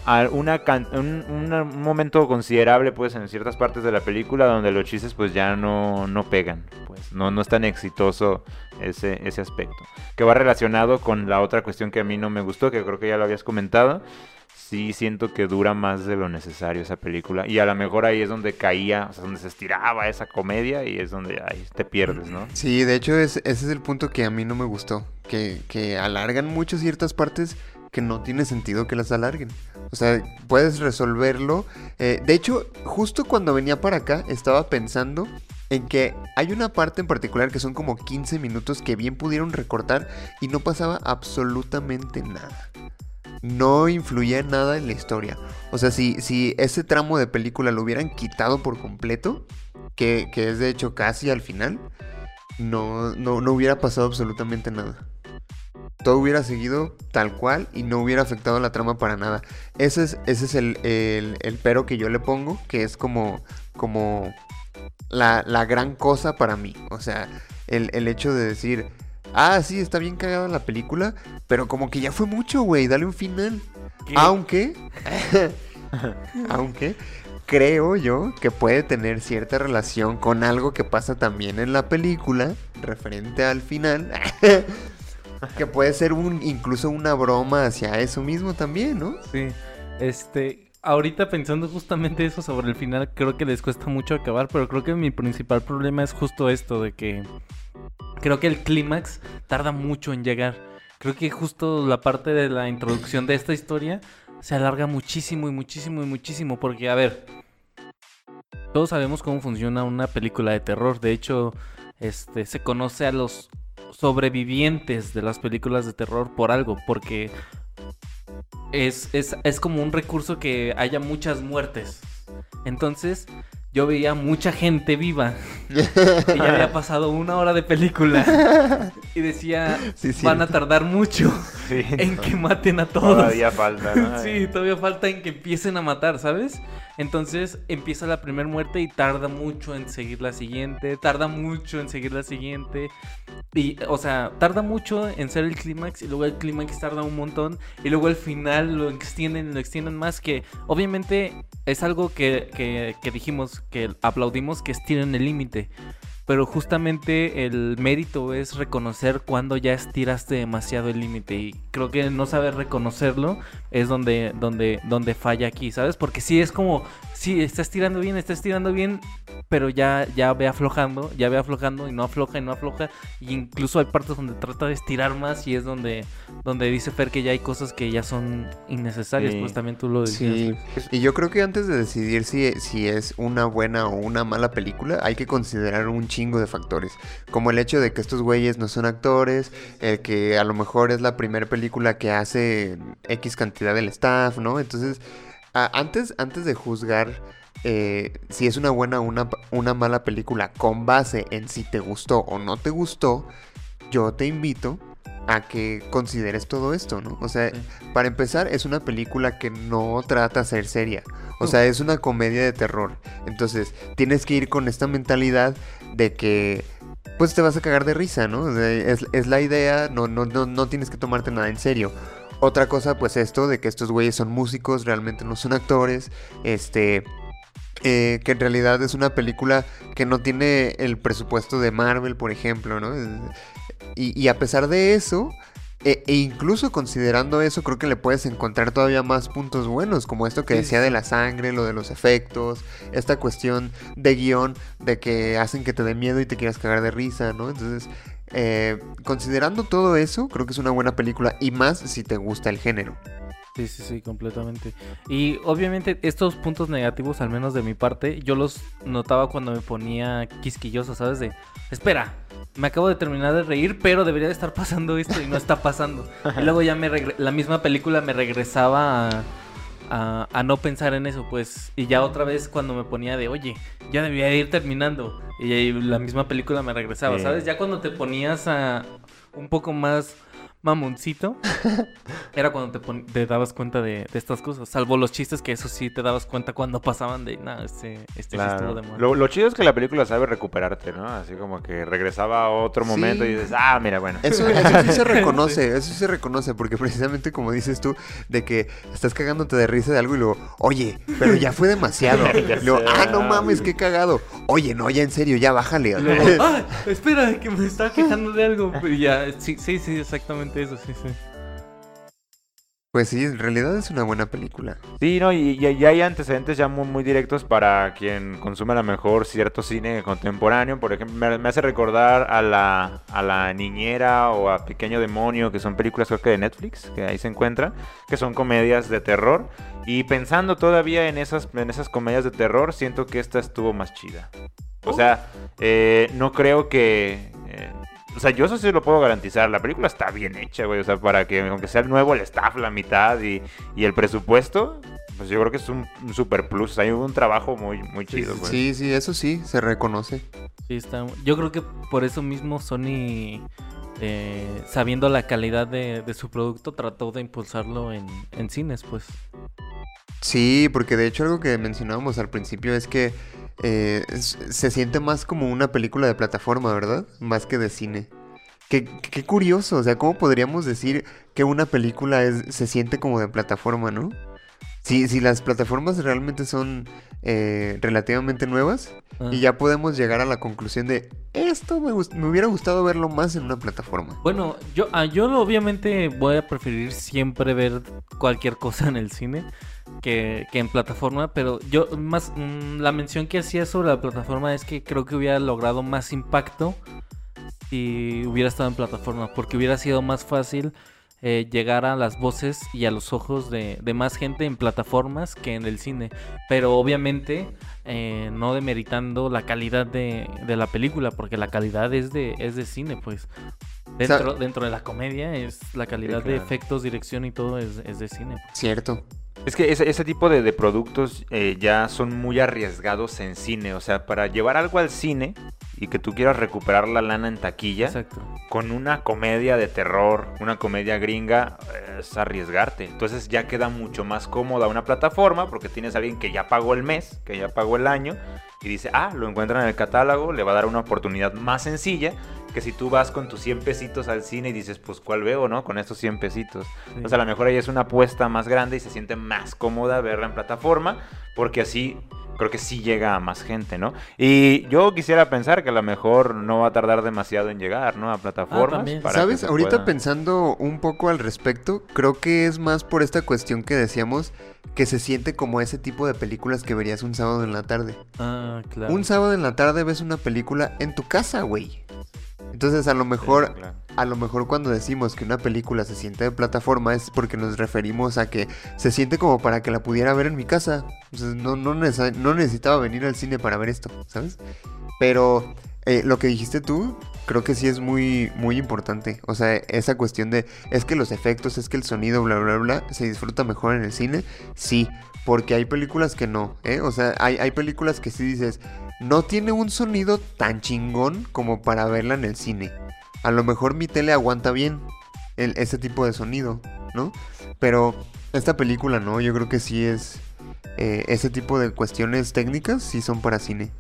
un, momento considerable pues en ciertas partes de la película donde los chistes pues ya no, no pegan, pues no, no es tan exitoso ese, ese aspecto. Que va relacionado con la otra cuestión que a mí no me gustó, que creo que ya lo habías comentado. Sí siento que dura más de lo necesario esa película. Y a lo mejor ahí es donde caía, o sea, donde se estiraba esa comedia y es donde ahí te pierdes, ¿no? Sí, de hecho es, ese es el punto que a mí no me gustó. Que, que alargan mucho ciertas partes que no tiene sentido que las alarguen. O sea, puedes resolverlo. Eh, de hecho, justo cuando venía para acá, estaba pensando en que hay una parte en particular que son como 15 minutos que bien pudieron recortar y no pasaba absolutamente nada. No influía nada en la historia. O sea, si, si ese tramo de película lo hubieran quitado por completo, que, que es de hecho casi al final, no, no, no hubiera pasado absolutamente nada todo hubiera seguido tal cual y no hubiera afectado la trama para nada. Ese es, ese es el, el, pero que yo le pongo, que es como, como la, la gran cosa para mí. O sea, el, el, hecho de decir, ah, sí, está bien cagada la película, pero como que ya fue mucho, güey, dale un final. Aunque, aunque creo yo que puede tener cierta relación con algo que pasa también en la película, referente al final. que puede ser un incluso una broma hacia eso mismo también, ¿no? Sí. Este, ahorita pensando justamente eso sobre el final, creo que les cuesta mucho acabar, pero creo que mi principal problema es justo esto de que creo que el clímax tarda mucho en llegar. Creo que justo la parte de la introducción de esta historia se alarga muchísimo y muchísimo y muchísimo porque a ver, todos sabemos cómo funciona una película de terror, de hecho, este se conoce a los sobrevivientes de las películas de terror por algo, porque es, es, como un recurso que haya muchas muertes. Entonces, yo veía mucha gente viva. y ya había pasado una hora de película. Y decía, van a tardar mucho en que maten a todos. Todavía falta. sí, todavía falta en que empiecen a matar, ¿sabes? Entonces empieza la primera muerte y tarda mucho en seguir la siguiente, tarda mucho en seguir la siguiente. Y, o sea, tarda mucho en ser el clímax y luego el clímax tarda un montón y luego al final lo extienden, lo extienden más que obviamente es algo que, que, que dijimos, que aplaudimos que estiren el límite pero justamente el mérito es reconocer cuando ya estiraste demasiado el límite y creo que no saber reconocerlo es donde, donde, donde falla aquí, ¿sabes? Porque si es como, sí, está estirando bien, está estirando bien, pero ya, ya ve aflojando, ya ve aflojando y no afloja y no afloja. Y incluso hay partes donde trata de estirar más y es donde, donde dice Fer que ya hay cosas que ya son innecesarias, pues también tú lo decías. Sí. Y yo creo que antes de decidir si, si es una buena o una mala película, hay que considerar un chingo de factores. Como el hecho de que estos güeyes no son actores, el que a lo mejor es la primera película que hace X cantidad del staff, ¿no? Entonces, antes, antes de juzgar eh, si es una buena o una, una mala película con base en si te gustó o no te gustó, yo te invito a que consideres todo esto, ¿no? O sea, para empezar, es una película que no trata de ser seria. O sea, es una comedia de terror. Entonces, tienes que ir con esta mentalidad de que pues te vas a cagar de risa, ¿no? Es, es la idea, no, no, no, no tienes que tomarte nada en serio. Otra cosa, pues esto de que estos güeyes son músicos, realmente no son actores. Este, eh, que en realidad es una película que no tiene el presupuesto de Marvel, por ejemplo, ¿no? Y, a pesar de eso, e, e, incluso considerando eso, creo que le puedes encontrar todavía más puntos buenos, como esto que decía de la sangre, lo de los efectos, esta cuestión de guion, de que hacen que te dé miedo y te quieras cagar de risa, ¿no? Entonces, eh, considerando todo eso, creo que es una buena película y más si te gusta el género. Sí, sí, sí, completamente. Y obviamente estos puntos negativos, al menos de mi parte, yo los notaba cuando me ponía quisquilloso, ¿sabes? De, espera, me acabo de terminar de reír, pero debería de estar pasando esto y no está pasando. y luego ya me la misma película me regresaba a, a, no pensar en eso, pues. Y ya otra vez cuando me ponía de, oye, ya debía ir terminando. Y la misma película me regresaba, ¿sabes? Ya cuando te ponías a un poco más mamoncito, era cuando te, pon- te dabas cuenta de, de estas cosas. Salvo los chistes que eso sí te dabas cuenta cuando pasaban de, no, este, este sí estuvo Claro. de moda". Lo, lo chido es que la película sabe recuperarte, ¿no? Así como que regresaba a otro Sí. momento y dices, ah, mira, bueno. Eso, eso sí se reconoce, eso sí se reconoce, porque precisamente como dices tú, de que estás cagándote de risa de algo y luego, oye, pero ya fue demasiado. Ya luego, ah, no mames, qué cagado. Oye, no, ya en serio, ya bájale. Luego, ¡ah! Espera, que me estaba quejando de algo. Y ya, sí, sí, sí, exactamente eso, sí, sí. Pues sí, en realidad es una buena película. Sí, no, y, y- y hay antecedentes ya muy, muy directos para quien consume a lo mejor cierto cine contemporáneo. Por ejemplo, me, me hace recordar a la, a la niñera o a Pequeño Demonio, que son películas creo que de Netflix, que ahí se encuentran, que son comedias de terror. Y pensando todavía en esas, en esas comedias de terror, siento que esta estuvo más chida. O sea, eh, no creo que... o sea, yo eso sí lo puedo garantizar. La película está bien hecha, güey. O sea, para que, aunque sea el nuevo, el staff, la mitad y, y el presupuesto, pues yo creo que es un, un super plus. Hay un trabajo muy, muy chido, güey. Sí, sí, eso sí, se reconoce. Sí, está. Yo creo que por eso mismo Sony, eh, sabiendo la calidad de, de su producto, trató de impulsarlo en, en cines, pues. Sí, porque de hecho algo que mencionábamos al principio es que eh, se siente más como una película de plataforma, ¿verdad? Más que de cine. Qué, curioso, o sea, ¿cómo podríamos decir que una película se siente como de plataforma, ¿no? Si, si las plataformas realmente son eh, relativamente nuevas Ah. y ya podemos llegar a la conclusión de esto me, me hubiera gustado verlo más en una plataforma. Bueno, yo, ah, yo obviamente voy a preferir siempre ver cualquier cosa en el cine que, que en plataforma, pero yo más mm, la mención que hacía sobre la plataforma es que creo que hubiera logrado más impacto si hubiera estado en plataforma, porque hubiera sido más fácil eh, llegar a las voces y a los ojos de, de más gente en plataformas que en el cine. Pero obviamente eh, no demeritando la calidad de, de la película, porque la calidad es de, es de cine, pues. Dentro, dentro de la comedia es la calidad de efectos, dirección y todo es, es de cine. Cierto. Es que ese, ese tipo de, de productos eh, ya son muy arriesgados en cine. O sea, para llevar algo al cine y que tú quieras recuperar la lana en taquilla, Exacto. con una comedia de terror, una comedia gringa, es arriesgarte. Entonces ya queda mucho más cómoda una plataforma porque tienes a alguien que ya pagó el mes, que ya pagó el año y dice, ah, lo encuentran en el catálogo, le va a dar una oportunidad más sencilla que si tú vas con tus 100 pesitos al cine y dices, pues cuál veo, ¿no? Con estos 100 pesitos. Sí. Entonces a lo mejor ahí es una apuesta más grande y se siente más cómoda verla en plataforma porque así creo que sí llega a más gente, ¿no? Y yo quisiera pensar que a lo mejor no va a tardar demasiado en llegar, ¿no? A plataformas. para ¿Sabes? Ahorita pueda- pensando un poco al respecto, creo que es más por esta cuestión que decíamos que se siente como ese tipo de películas que verías un sábado en la tarde. Ah, claro. Un sábado en la tarde ves una película en tu casa, güey. Entonces a lo mejor, Sí, claro. a lo mejor cuando decimos que una película se siente de plataforma es porque nos referimos a que se siente como para que la pudiera ver en mi casa. Sea, no, no, necesa- no necesitaba venir al cine para ver esto, ¿sabes? Pero eh, lo que dijiste tú, creo que sí es muy, muy importante. O sea, esa cuestión de, es que los efectos, es que el sonido, bla, bla, bla, se disfruta mejor en el cine. Sí, porque hay películas que no, ¿eh? O sea, hay, hay películas que sí dices, no tiene un sonido tan chingón como para verla en el cine. A lo mejor mi tele aguanta bien el- ese tipo de sonido, ¿no? Pero esta película no, yo creo que sí es... eh, ese tipo de cuestiones técnicas sí son para cine.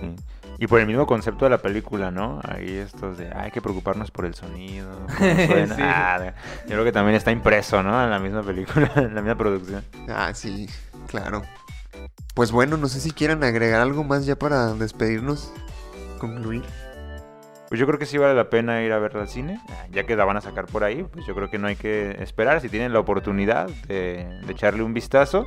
Sí. Y por el mismo concepto de la película, ¿no? Ahí estos de, "Ah, hay que preocuparnos por el sonido. cómo suena". Sí. Ah, yo creo que también está impreso, ¿no? En la misma película, en la misma producción. Ah, sí, claro. Pues bueno, no sé si quieran agregar algo más ya para despedirnos, concluir. Pues yo creo que sí vale la pena ir a verla al cine, Ah, ya que la van a sacar por ahí, pues yo creo que no hay que esperar. Si tienen la oportunidad de, de echarle un vistazo,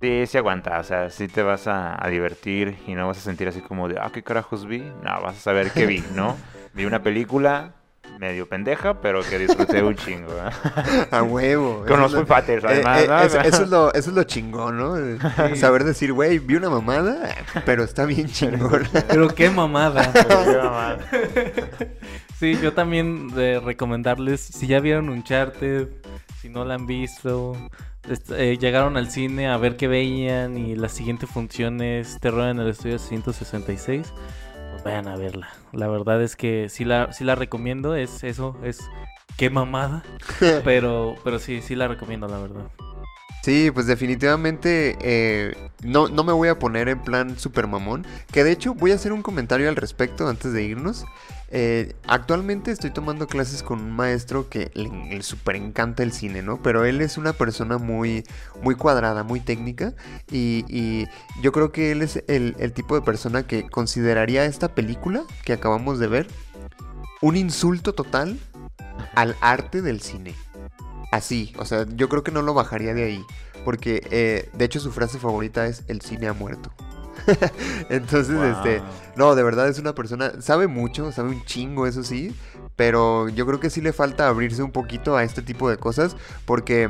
sí, sí aguanta, o sea, sí te vas a, a divertir y no vas a sentir así como de, ah, ¿qué carajos vi? No, vas a saber qué vi, ¿no? Vi una película medio pendeja, pero que disfruté un chingo. ¿eh? A huevo. Con los es lo- Foo Fighters, eh, además, eh, ¿no? eso, eso es lo, eso es lo chingón, ¿no? Sí. Saber decir, güey, vi una mamada, pero está bien chingón. Pero qué mamada. Qué mamada. Sí, yo también de recomendarles, si ya vieron Uncharted, si no la han visto, eh, llegaron al cine a ver qué veían y la siguiente función es Terror en el Estudio 166, pues vayan a verla. La verdad es que sí la, sí la recomiendo, es eso, es qué mamada. pero, pero sí, sí la recomiendo, la verdad. Sí, pues definitivamente eh, no, no me voy a poner en plan super mamón. Que de hecho voy a hacer un comentario al respecto antes de irnos. Eh, actualmente estoy tomando clases con un maestro que le, super encanta el cine, ¿no? Pero él es una persona muy, muy cuadrada, muy técnica. Y, yo creo que él es el, el tipo de persona que consideraría esta película que acabamos de ver un insulto total al arte del cine. Así, o sea, yo creo que no lo bajaría de ahí. Porque eh, de hecho su frase favorita es el cine ha muerto. Entonces, Wow. este, no, de verdad es una persona, sabe mucho, sabe un chingo, eso sí, pero yo creo que sí le falta abrirse un poquito a este tipo de cosas, porque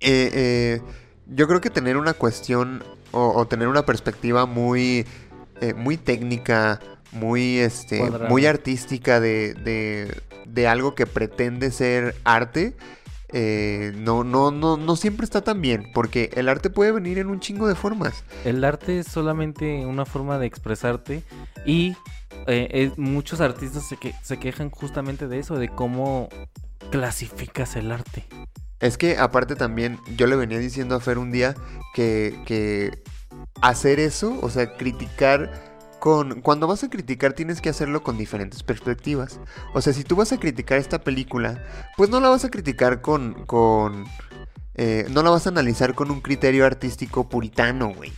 eh, eh, yo creo que tener una cuestión o, o tener una perspectiva muy, eh, muy técnica, muy, este, muy artística de, de, de algo que pretende ser arte. Eh, no, no, no, no siempre está tan bien, porque el arte puede venir en un chingo de formas. El arte es solamente una forma de expresarte y eh, muchos artistas se, que- se quejan justamente de eso, de cómo clasificas el arte. Es que aparte también, yo le venía diciendo a Fer un día que, que hacer eso, o sea, criticar Cuando vas a criticar tienes que hacerlo con diferentes perspectivas. O sea, si tú vas a criticar esta película, pues no la vas a criticar con... con eh, no la vas a analizar con un criterio artístico puritano, güey.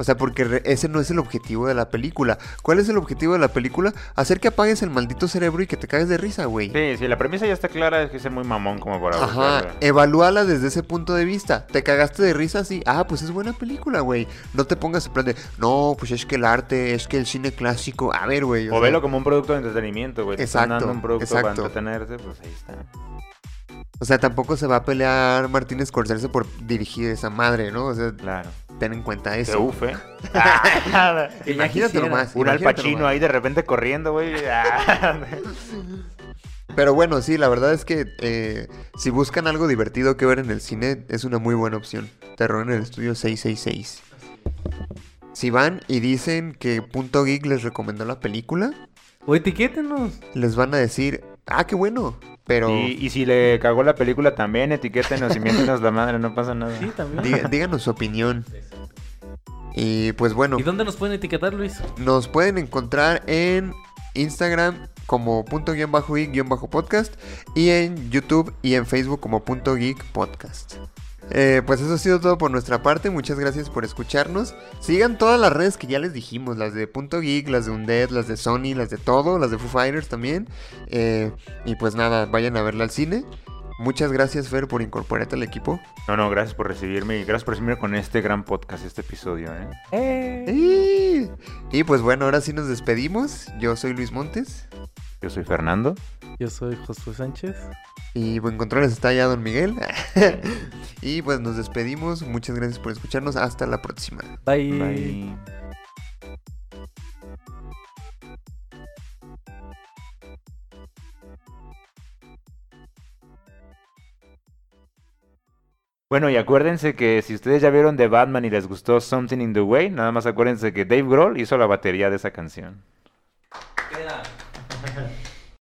O sea, porque ese no es el objetivo de la película. ¿Cuál es el objetivo de la película? Hacer que apagues el maldito cerebro y que te cagues de risa, güey. Sí, sí, la premisa ya está clara, es que es muy mamón como para Ajá, evalúala desde ese punto de vista. ¿Te cagaste de risa? Sí. Ah, pues es buena película, güey. No te pongas en plan de, no, pues es que el arte, es que el cine clásico. A ver, güey. O sea, velo como un producto de entretenimiento, güey. Exacto, dando un producto para exacto. entretenerte, pues ahí está. O sea, tampoco se va a pelear Martínez Scorsese por dirigir esa madre, ¿no? O sea, Claro. Ten en cuenta Que eso. uf, ¿eh? Imagínate nomás. Un Al imagínate Pacino nomás. ahí de repente corriendo, güey. Pero bueno, sí, la verdad es que eh, si buscan algo divertido que ver en el cine, es una muy buena opción. Terror en el estudio 666. Si van y dicen que Punto Geek les recomendó la película, O etiquétenos. les van a decir, ah, qué bueno. Pero y, y si le cagó la película también, etiquétenos y miéntenos la madre, no pasa nada. Sí, también. díganos su opinión. Y pues bueno, ¿Y dónde nos pueden etiquetar, Luis? nos pueden encontrar en Instagram como punto guion bajo geek guion bajo podcast y en YouTube y en Facebook como punto geek podcast. Eh, pues eso ha sido todo por nuestra parte. Muchas gracias por escucharnos. Sigan todas las redes que ya les dijimos: las de Punto Geek, las de Undead, las de Sony, las de todo, las de Foo Fighters también. Eh, y pues nada, vayan a verla al cine. Muchas gracias, Fer, por incorporarte al equipo. No, no, gracias por recibirme y gracias por recibirme con este gran podcast, este episodio, ¿eh? Y, y pues bueno, ahora sí nos despedimos. Yo soy Luis Montes. Yo soy Fernando. Yo soy Josué Sánchez. Y buen controles está ya Don Miguel. y pues nos despedimos. Muchas gracias por escucharnos. Hasta la próxima. Bye. Bye. Bueno, y acuérdense que si ustedes ya vieron The Batman y les gustó Something in the Way, nada más acuérdense que Dave Grohl hizo la batería de esa canción.